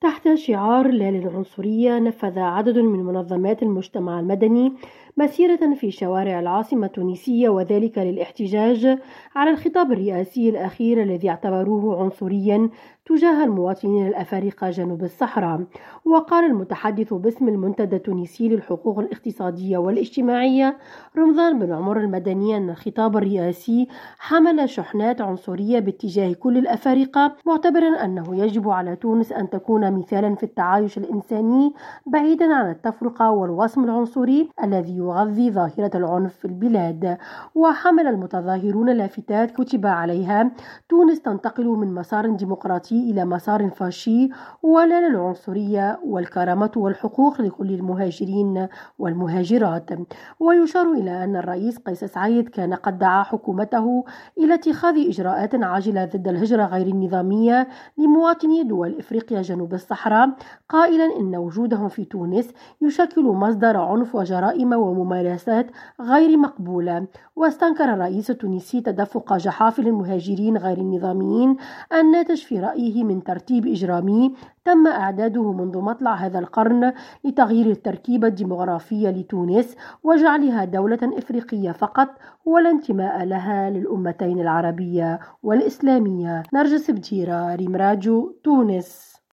تحت شعار لا للعنصرية نفذ عدد من منظمات المجتمع المدني مسيرة في شوارع العاصمة التونسية وذلك للاحتجاج على الخطاب الرئاسي الأخير الذي اعتبروه عنصريا تجاه المواطنين الأفارقة جنوب الصحراء. وقال المتحدث باسم المنتدى التونسي للحقوق الاقتصادية والاجتماعية رمضان بن عمر المدني أن الخطاب الرئاسي حمل شحنات عنصرية باتجاه كل الأفارقة معتبرا أنه يجب على تونس أن تكون مثالا في التعايش الإنساني بعيدا عن التفرقة والوصم العنصري الذي يغذي ظاهرة العنف في البلاد. وحمل المتظاهرون لافتات كتب عليها تونس تنتقل من مسار ديمقراطي إلى مسار فاشي ولا للعنصرية والكرامة والحقوق لكل المهاجرين والمهاجرات. ويشار إلى أن الرئيس قيس سعيد كان قد دعا حكومته إلى اتخاذ إجراءات عاجلة ضد الهجرة غير النظامية لمواطني دول إفريقيا جنوب الصحراء قائلا إن وجودهم في تونس يشكل مصدر عنف وجرائم وممارسات غير مقبولة. واستنكر الرئيس التونسي تدفق جحافل المهاجرين غير النظاميين الناتج في رأيه من ترتيب إجرامي تم إعداده منذ مطلع هذا القرن لتغيير التركيبة الديمغرافية لتونس وجعلها دولة إفريقية فقط ولا انتماء لها للأمتين العربية والإسلامية. نرجس بديرة ريم راجو تونس.